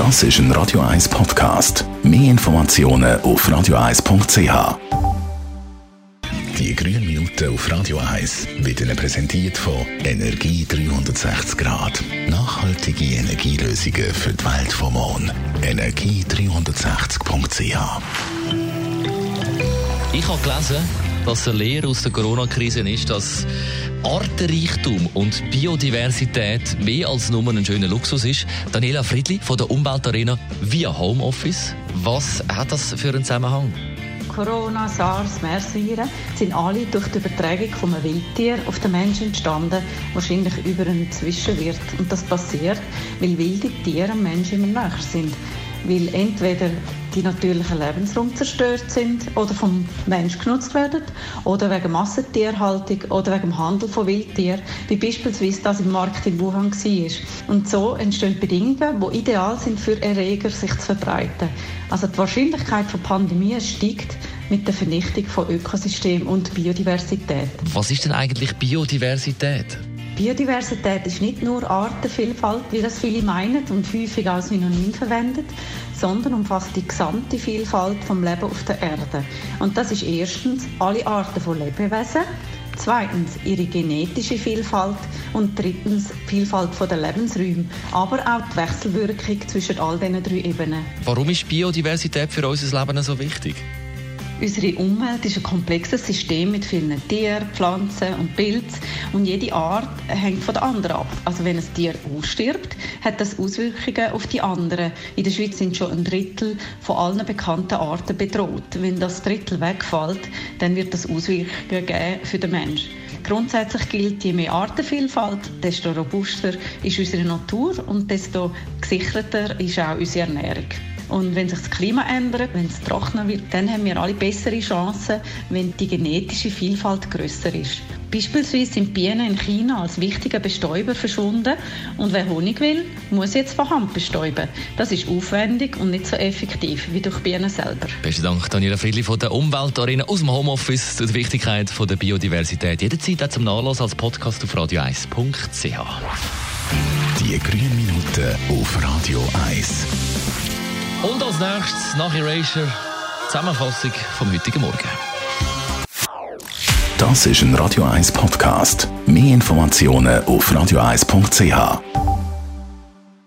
Das ist ein Radio 1 Podcast. Mehr Informationen auf radio1.ch. Die grünen Minuten auf Radio 1 wird Ihnen präsentiert von Energie 360 Grad. Nachhaltige Energielösungen für die Welt vom Morgen. Energie360.ch Ich habe gelesen, dass eine Lehre aus der Corona-Krise ist, dass Artenreichtum und Biodiversität mehr als nur ein schöner Luxus ist. Daniela Friedli von der Umweltarena via Homeoffice. Was hat das für einen Zusammenhang? Corona, SARS, MERS-Viren sind alle durch die Übertragung von einem Wildtier auf den Menschen entstanden, wahrscheinlich über einen Zwischenwirt. Und das passiert, weil wilde Tiere am Menschen immer näher sind weil entweder die natürlichen Lebensraum zerstört sind oder vom Mensch genutzt werden oder wegen Massentierhaltung oder wegen dem Handel von Wildtieren, wie beispielsweise das im Markt in Wuhan war. Und so entstehen Bedingungen, die ideal sind für Erreger, sich zu verbreiten. Also die Wahrscheinlichkeit von Pandemien steigt mit der Vernichtung von Ökosystemen und Biodiversität. Was ist denn eigentlich Biodiversität? Biodiversität ist nicht nur Artenvielfalt, wie das viele meinen und häufig als Synonym verwendet, sondern umfasst die gesamte Vielfalt vom Leben auf der Erde. Und das ist erstens alle Arten von Lebewesen, zweitens ihre genetische Vielfalt und drittens die Vielfalt der Lebensräume, aber auch die Wechselwirkung zwischen all diesen drei Ebenen. Warum ist Biodiversität für unser Leben so wichtig? Unsere Umwelt ist ein komplexes System mit vielen Tieren, Pflanzen und Pilzen und jede Art hängt von der anderen ab. Also wenn ein Tier ausstirbt, hat das Auswirkungen auf die anderen. In der Schweiz sind schon ein Drittel von allen bekannten Arten bedroht. Wenn das Drittel wegfällt, dann wird das Auswirkungen geben für den Menschen. Grundsätzlich gilt, je mehr Artenvielfalt, desto robuster ist unsere Natur und desto gesicherter ist auch unsere Ernährung. Und wenn sich das Klima ändert, wenn es trockener wird, dann haben wir alle bessere Chancen, wenn die genetische Vielfalt größer ist. Beispielsweise sind Bienen in China als wichtiger Bestäuber verschwunden und wer Honig will, muss jetzt von Hand bestäuben. Das ist aufwendig und nicht so effektiv wie durch Bienen selber. Besten Dank, Daniela Friedli von der Umweltarena aus dem Homeoffice zur Wichtigkeit von der Biodiversität. Jederzeit auch zum Nachlassen als Podcast auf radio1.ch. Die grünen Minuten auf Radio 1. Und als nächstes nach Erasure Zusammenfassung vom heutigen Morgen. Das ist ein Radio 1 Podcast. Mehr Informationen auf radio1.ch.